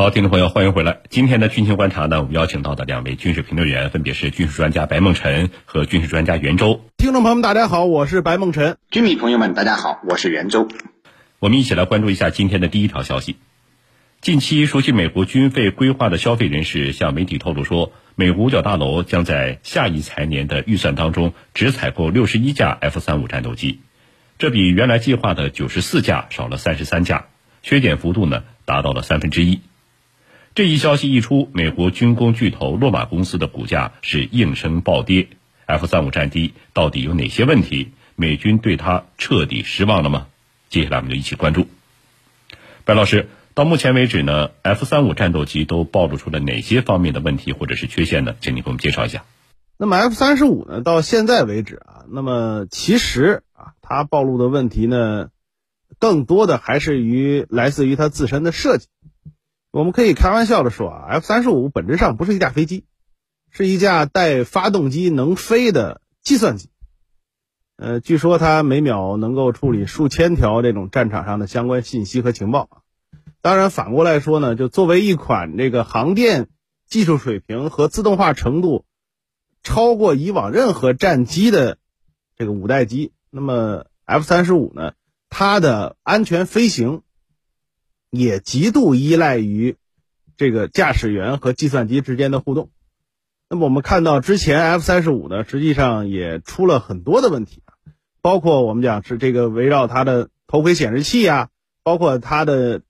好，听众朋友，欢迎回来。今天的军情观察呢，我们邀请到的两位军事评论员分别是军事专家白梦辰和军事专家袁周。听众朋友们，大家好，我是白梦辰。军迷朋友们，大家好，我是袁周。我们一起来关注一下今天的第一条消息。近期，熟悉美国军费规划的消费人士向媒体透露说，美国五角大楼将在下一财年的预算当中只采购六十一架 F 三五战斗机，这比原来计划的九十四架少了三十三架，削减幅度呢达到了三分之一。这一消息一出，美国军工巨头洛马公司的股价是应声暴跌。F 三五战机到底有哪些问题？美军对它彻底失望了吗？接下来我们就一起关注。白老师，到目前为止呢，F 三五战斗机都暴露出了哪些方面的问题或者是缺陷呢？请您给我们介绍一下。那么 F 三十五呢，到现在为止啊，那么其实啊，它暴露的问题呢，更多的还是于来自于它自身的设计。我们可以开玩笑的说啊，F 三十五本质上不是一架飞机，是一架带发动机能飞的计算机。呃，据说它每秒能够处理数千条这种战场上的相关信息和情报。当然，反过来说呢，就作为一款这个航电技术水平和自动化程度超过以往任何战机的这个五代机，那么 F 三十五呢，它的安全飞行。也极度依赖于这个驾驶员和计算机之间的互动。那么我们看到之前 F 三十五呢，实际上也出了很多的问题，包括我们讲是这个围绕它的头盔显示器啊，包括它的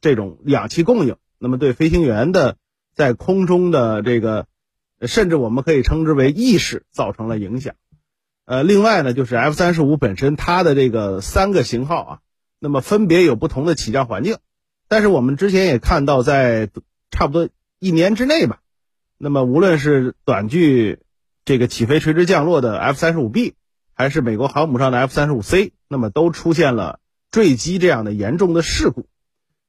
这种氧气供应，那么对飞行员的在空中的这个，甚至我们可以称之为意识造成了影响。呃，另外呢，就是 F 三十五本身它的这个三个型号啊，那么分别有不同的起降环境。但是我们之前也看到，在差不多一年之内吧，那么无论是短距这个起飞垂直降落的 F 三十五 B，还是美国航母上的 F 三十五 C，那么都出现了坠机这样的严重的事故。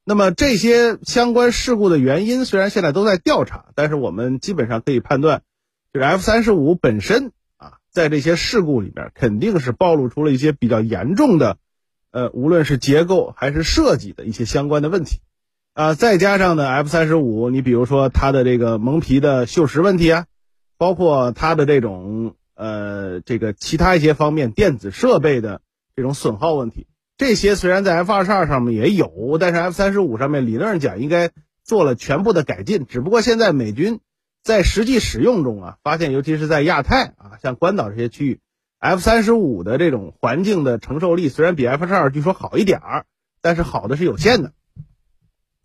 那么这些相关事故的原因虽然现在都在调查，但是我们基本上可以判断，就是 F 三十五本身啊，在这些事故里边肯定是暴露出了一些比较严重的。呃，无论是结构还是设计的一些相关的问题，啊，再加上呢，F 三十五，你比如说它的这个蒙皮的锈蚀问题啊，包括它的这种呃这个其他一些方面电子设备的这种损耗问题，这些虽然在 F 二十二上面也有，但是 F 三十五上面理论上讲应该做了全部的改进，只不过现在美军在实际使用中啊，发现尤其是在亚太啊，像关岛这些区域。F 三十五的这种环境的承受力虽然比 F 十二据说好一点儿，但是好的是有限的。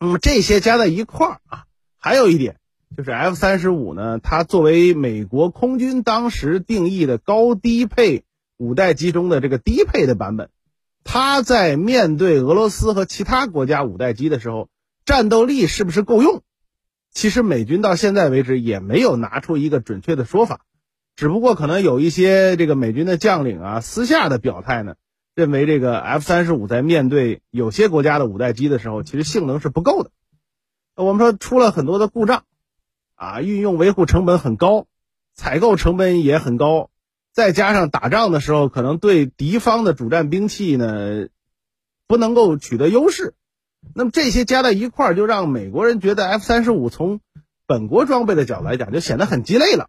那么这些加在一块儿啊，还有一点就是 F 三十五呢，它作为美国空军当时定义的高低配五代机中的这个低配的版本，它在面对俄罗斯和其他国家五代机的时候，战斗力是不是够用？其实美军到现在为止也没有拿出一个准确的说法。只不过可能有一些这个美军的将领啊，私下的表态呢，认为这个 F 三十五在面对有些国家的五代机的时候，其实性能是不够的。我们说出了很多的故障，啊，运用维护成本很高，采购成本也很高，再加上打仗的时候可能对敌方的主战兵器呢，不能够取得优势。那么这些加在一块儿，就让美国人觉得 F 三十五从本国装备的角度来讲，就显得很鸡肋了。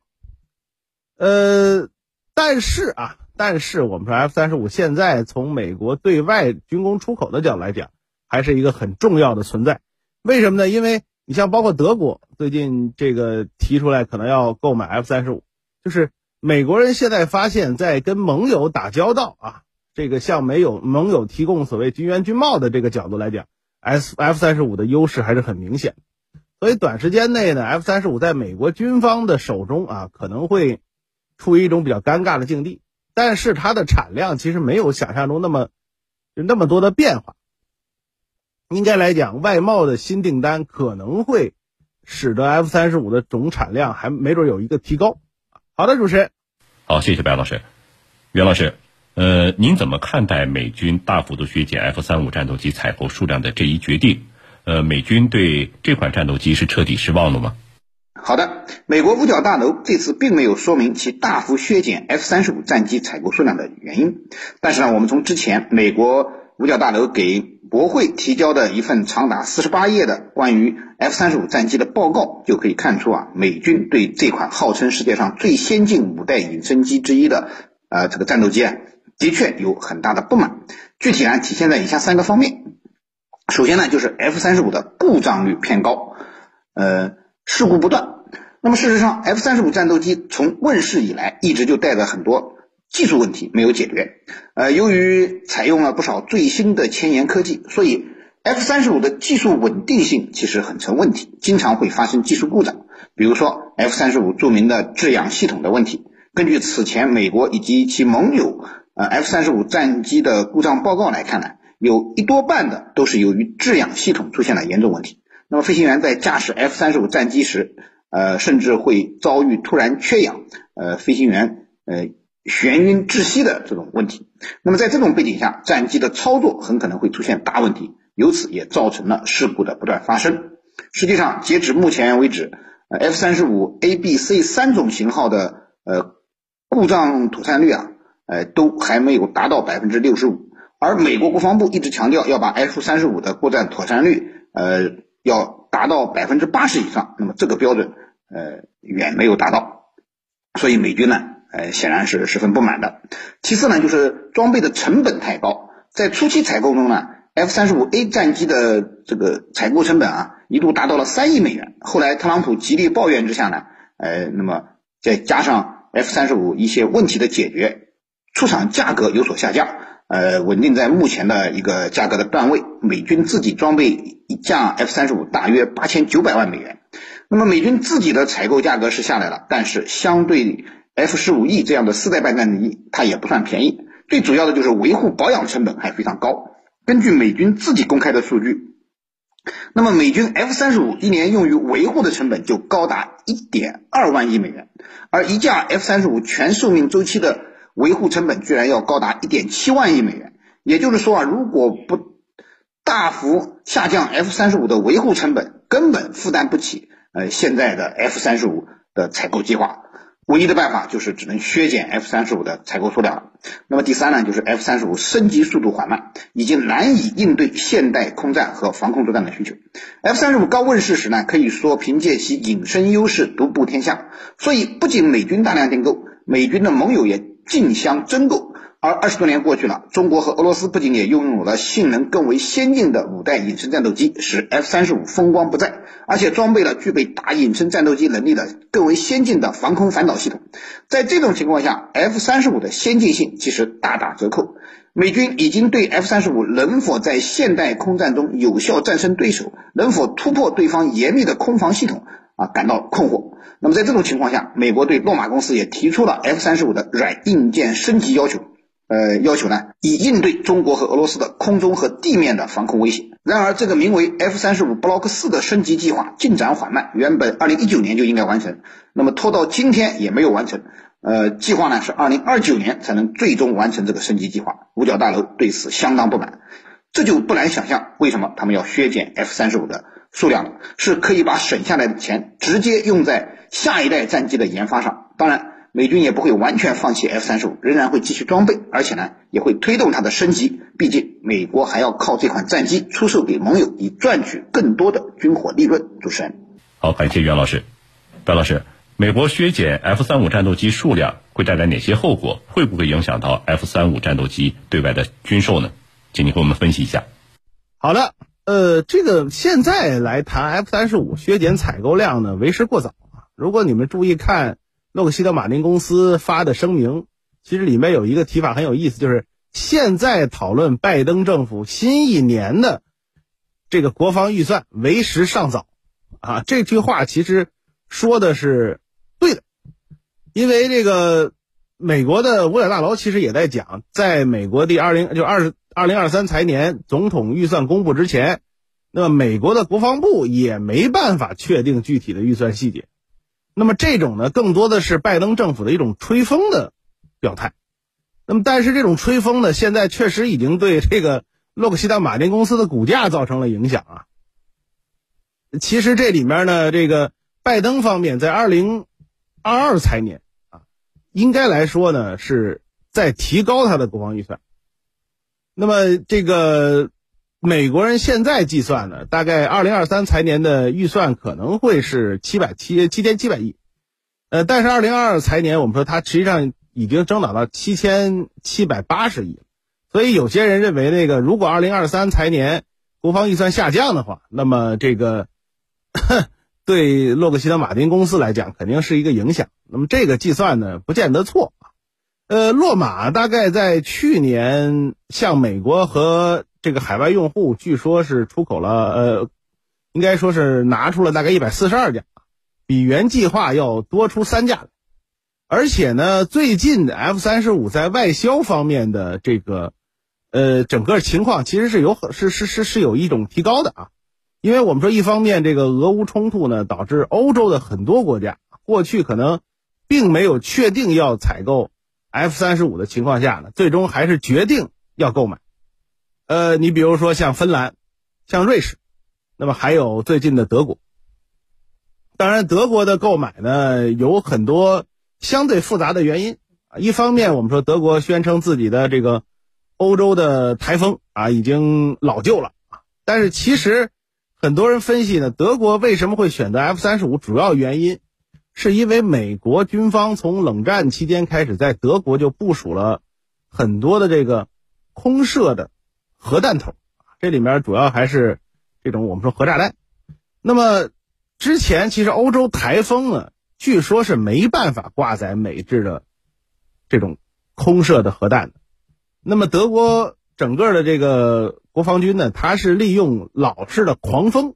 呃，但是啊，但是我们说 F 三十五现在从美国对外军工出口的角度来讲，还是一个很重要的存在。为什么呢？因为你像包括德国最近这个提出来可能要购买 F 三十五，就是美国人现在发现，在跟盟友打交道啊，这个向没有盟友提供所谓军援军贸的这个角度来讲，S F 三十五的优势还是很明显。所以短时间内呢，F 三十五在美国军方的手中啊，可能会。处于一种比较尴尬的境地，但是它的产量其实没有想象中那么就那么多的变化。应该来讲，外贸的新订单可能会使得 F 三十五的总产量还没准有一个提高。好的，主持人，好，谢谢白老师，袁老师，呃，您怎么看待美军大幅度削减 F 三五战斗机采购数量的这一决定？呃，美军对这款战斗机是彻底失望了吗？好的，美国五角大楼这次并没有说明其大幅削减 F 三十五战机采购数量的原因。但是呢，我们从之前美国五角大楼给国会提交的一份长达四十八页的关于 F 三十五战机的报告就可以看出啊，美军对这款号称世界上最先进五代隐身机之一的呃这个战斗机啊，的确有很大的不满。具体呢，体现在以下三个方面。首先呢，就是 F 三十五的故障率偏高，呃，事故不断。那么事实上，F 三十五战斗机从问世以来，一直就带着很多技术问题没有解决。呃，由于采用了不少最新的前沿科技，所以 F 三十五的技术稳定性其实很成问题，经常会发生技术故障。比如说 F 三十五著名的制氧系统的问题。根据此前美国以及其盟友呃 F 三十五战机的故障报告来看呢。有一多半的都是由于制氧系统出现了严重问题。那么飞行员在驾驶 F 三十五战机时，呃，甚至会遭遇突然缺氧，呃，飞行员呃眩晕窒息的这种问题。那么在这种背景下，战机的操作很可能会出现大问题，由此也造成了事故的不断发生。实际上，截止目前为止，F 三十五 A、B、C 三种型号的呃故障妥善率啊，呃，都还没有达到百分之六十五。而美国国防部一直强调要把 F 三十五的故障妥善率，呃，要达到百分之八十以上。那么这个标准，呃，远没有达到，所以美军呢，呃，显然是十分不满的。其次呢，就是装备的成本太高，在初期采购中呢，F 三十五 A 战机的这个采购成本啊，一度达到了三亿美元。后来特朗普极力抱怨之下呢，呃，那么再加上 F 三十五一些问题的解决，出厂价格有所下降。呃，稳定在目前的一个价格的段位。美军自己装备一架 F 三十五大约八千九百万美元。那么美军自己的采购价格是下来了，但是相对 F 十五 E 这样的四代半战机，它也不算便宜。最主要的就是维护保养成本还非常高。根据美军自己公开的数据，那么美军 F 三十五一年用于维护的成本就高达一点二万亿美元，而一架 F 三十五全寿命周期的。维护成本居然要高达一点七万亿美元，也就是说啊，如果不大幅下降 F 三十五的维护成本，根本负担不起呃现在的 F 三十五的采购计划。唯一的办法就是只能削减 F 三十五的采购数量了。那么第三呢，就是 F 三十五升级速度缓慢，已经难以应对现代空战和防空作战的需求。F 三十五刚问世时呢，可以说凭借其隐身优势独步天下，所以不仅美军大量订购，美军的盟友也。竞相争购，而二十多年过去了，中国和俄罗斯不仅也拥有了性能更为先进的五代隐身战斗机，使 F 三十五风光不再，而且装备了具备打隐身战斗机能力的更为先进的防空反导系统。在这种情况下，F 三十五的先进性其实大打折扣。美军已经对 F 三十五能否在现代空战中有效战胜对手，能否突破对方严密的空防系统。啊，感到困惑。那么在这种情况下，美国对洛马公司也提出了 F 三十五的软硬件升级要求。呃，要求呢，以应对中国和俄罗斯的空中和地面的防空威胁。然而，这个名为 F 三十五 Block 四的升级计划进展缓慢，原本二零一九年就应该完成，那么拖到今天也没有完成。呃，计划呢是二零二九年才能最终完成这个升级计划。五角大楼对此相当不满，这就不难想象为什么他们要削减 F 三十五的。数量是可以把省下来的钱直接用在下一代战机的研发上。当然，美军也不会完全放弃 F 三十五，仍然会继续装备，而且呢，也会推动它的升级。毕竟，美国还要靠这款战机出售给盟友，以赚取更多的军火利润。主持人，好，感谢袁老师。白老师，美国削减 F 三五战斗机数量会带来哪些后果？会不会影响到 F 三五战斗机对外的军售呢？请您给我们分析一下。好的。呃，这个现在来谈 F 三十五削减采购量呢，为时过早啊。如果你们注意看洛克希德马丁公司发的声明，其实里面有一个提法很有意思，就是现在讨论拜登政府新一年的这个国防预算为时尚早啊。这句话其实说的是对的，因为这个美国的五角大楼其实也在讲，在美国第二零就二十。二零二三财年总统预算公布之前，那么美国的国防部也没办法确定具体的预算细节。那么这种呢，更多的是拜登政府的一种吹风的表态。那么，但是这种吹风呢，现在确实已经对这个洛克希德马丁公司的股价造成了影响啊。其实这里面呢，这个拜登方面在二零二二财年，应该来说呢，是在提高他的国防预算。那么这个美国人现在计算呢，大概二零二三财年的预算可能会是七百七七千七百亿，呃，但是二零二二财年我们说它实际上已经增长到七千七百八十亿，所以有些人认为那个如果二零二三财年国防预算下降的话，那么这个对洛克希德马丁公司来讲肯定是一个影响。那么这个计算呢，不见得错呃，洛马大概在去年向美国和这个海外用户，据说是出口了，呃，应该说是拿出了大概一百四十二架，比原计划要多出三架。而且呢，最近 F 三十五在外销方面的这个，呃，整个情况其实是有是是是是有一种提高的啊。因为我们说，一方面这个俄乌冲突呢，导致欧洲的很多国家过去可能并没有确定要采购 F 三十五的情况下呢，最终还是决定要购买。呃，你比如说像芬兰，像瑞士，那么还有最近的德国。当然，德国的购买呢有很多相对复杂的原因啊。一方面，我们说德国宣称自己的这个欧洲的台风啊已经老旧了，但是其实很多人分析呢，德国为什么会选择 F 三十五，主要原因是因为美国军方从冷战期间开始在德国就部署了很多的这个空射的。核弹头，这里面主要还是这种我们说核炸弹。那么之前其实欧洲台风呢，据说是没办法挂载美制的这种空射的核弹的。那么德国整个的这个国防军呢，它是利用老式的狂风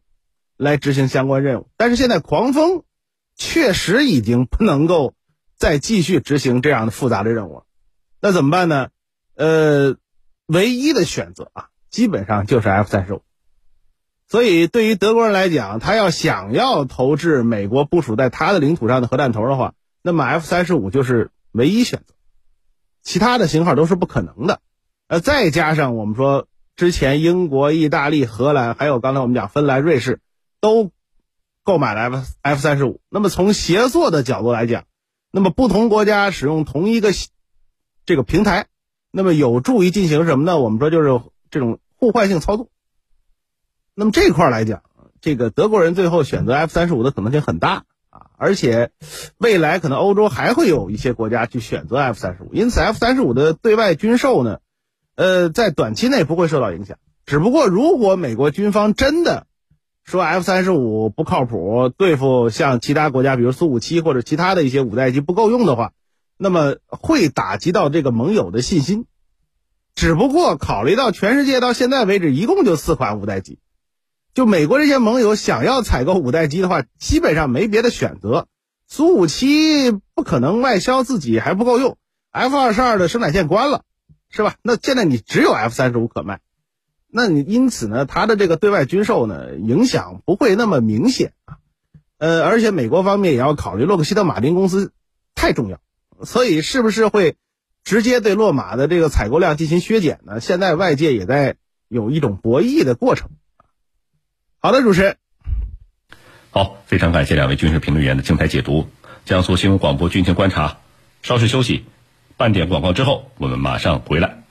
来执行相关任务。但是现在狂风确实已经不能够再继续执行这样的复杂的任务了。那怎么办呢？呃。唯一的选择啊，基本上就是 F 三十五。所以对于德国人来讲，他要想要投掷美国部署在他的领土上的核弹头的话，那么 F 三十五就是唯一选择，其他的型号都是不可能的。呃，再加上我们说之前英国、意大利、荷兰，还有刚才我们讲芬兰、瑞士，都购买了 F F 三十五。那么从协作的角度来讲，那么不同国家使用同一个这个平台。那么有助于进行什么呢？我们说就是这种互换性操作。那么这块来讲，这个德国人最后选择 F 三十五的可能性很大啊，而且未来可能欧洲还会有一些国家去选择 F 三十五，因此 F 三十五的对外军售呢，呃，在短期内不会受到影响。只不过如果美国军方真的说 F 三十五不靠谱，对付像其他国家，比如苏五七或者其他的一些五代机不够用的话。那么会打击到这个盟友的信心，只不过考虑到全世界到现在为止一共就四款五代机，就美国这些盟友想要采购五代机的话，基本上没别的选择。苏五七不可能外销自己还不够用，F 二十二的生产线关了，是吧？那现在你只有 F 三十五可卖，那你因此呢，它的这个对外军售呢影响不会那么明显啊。呃，而且美国方面也要考虑洛克希德马丁公司太重要。所以，是不是会直接对洛马的这个采购量进行削减呢？现在外界也在有一种博弈的过程。好的，主持人。好，非常感谢两位军事评论员的精彩解读。江苏新闻广播军情观察，稍事休息，半点广告之后，我们马上回来。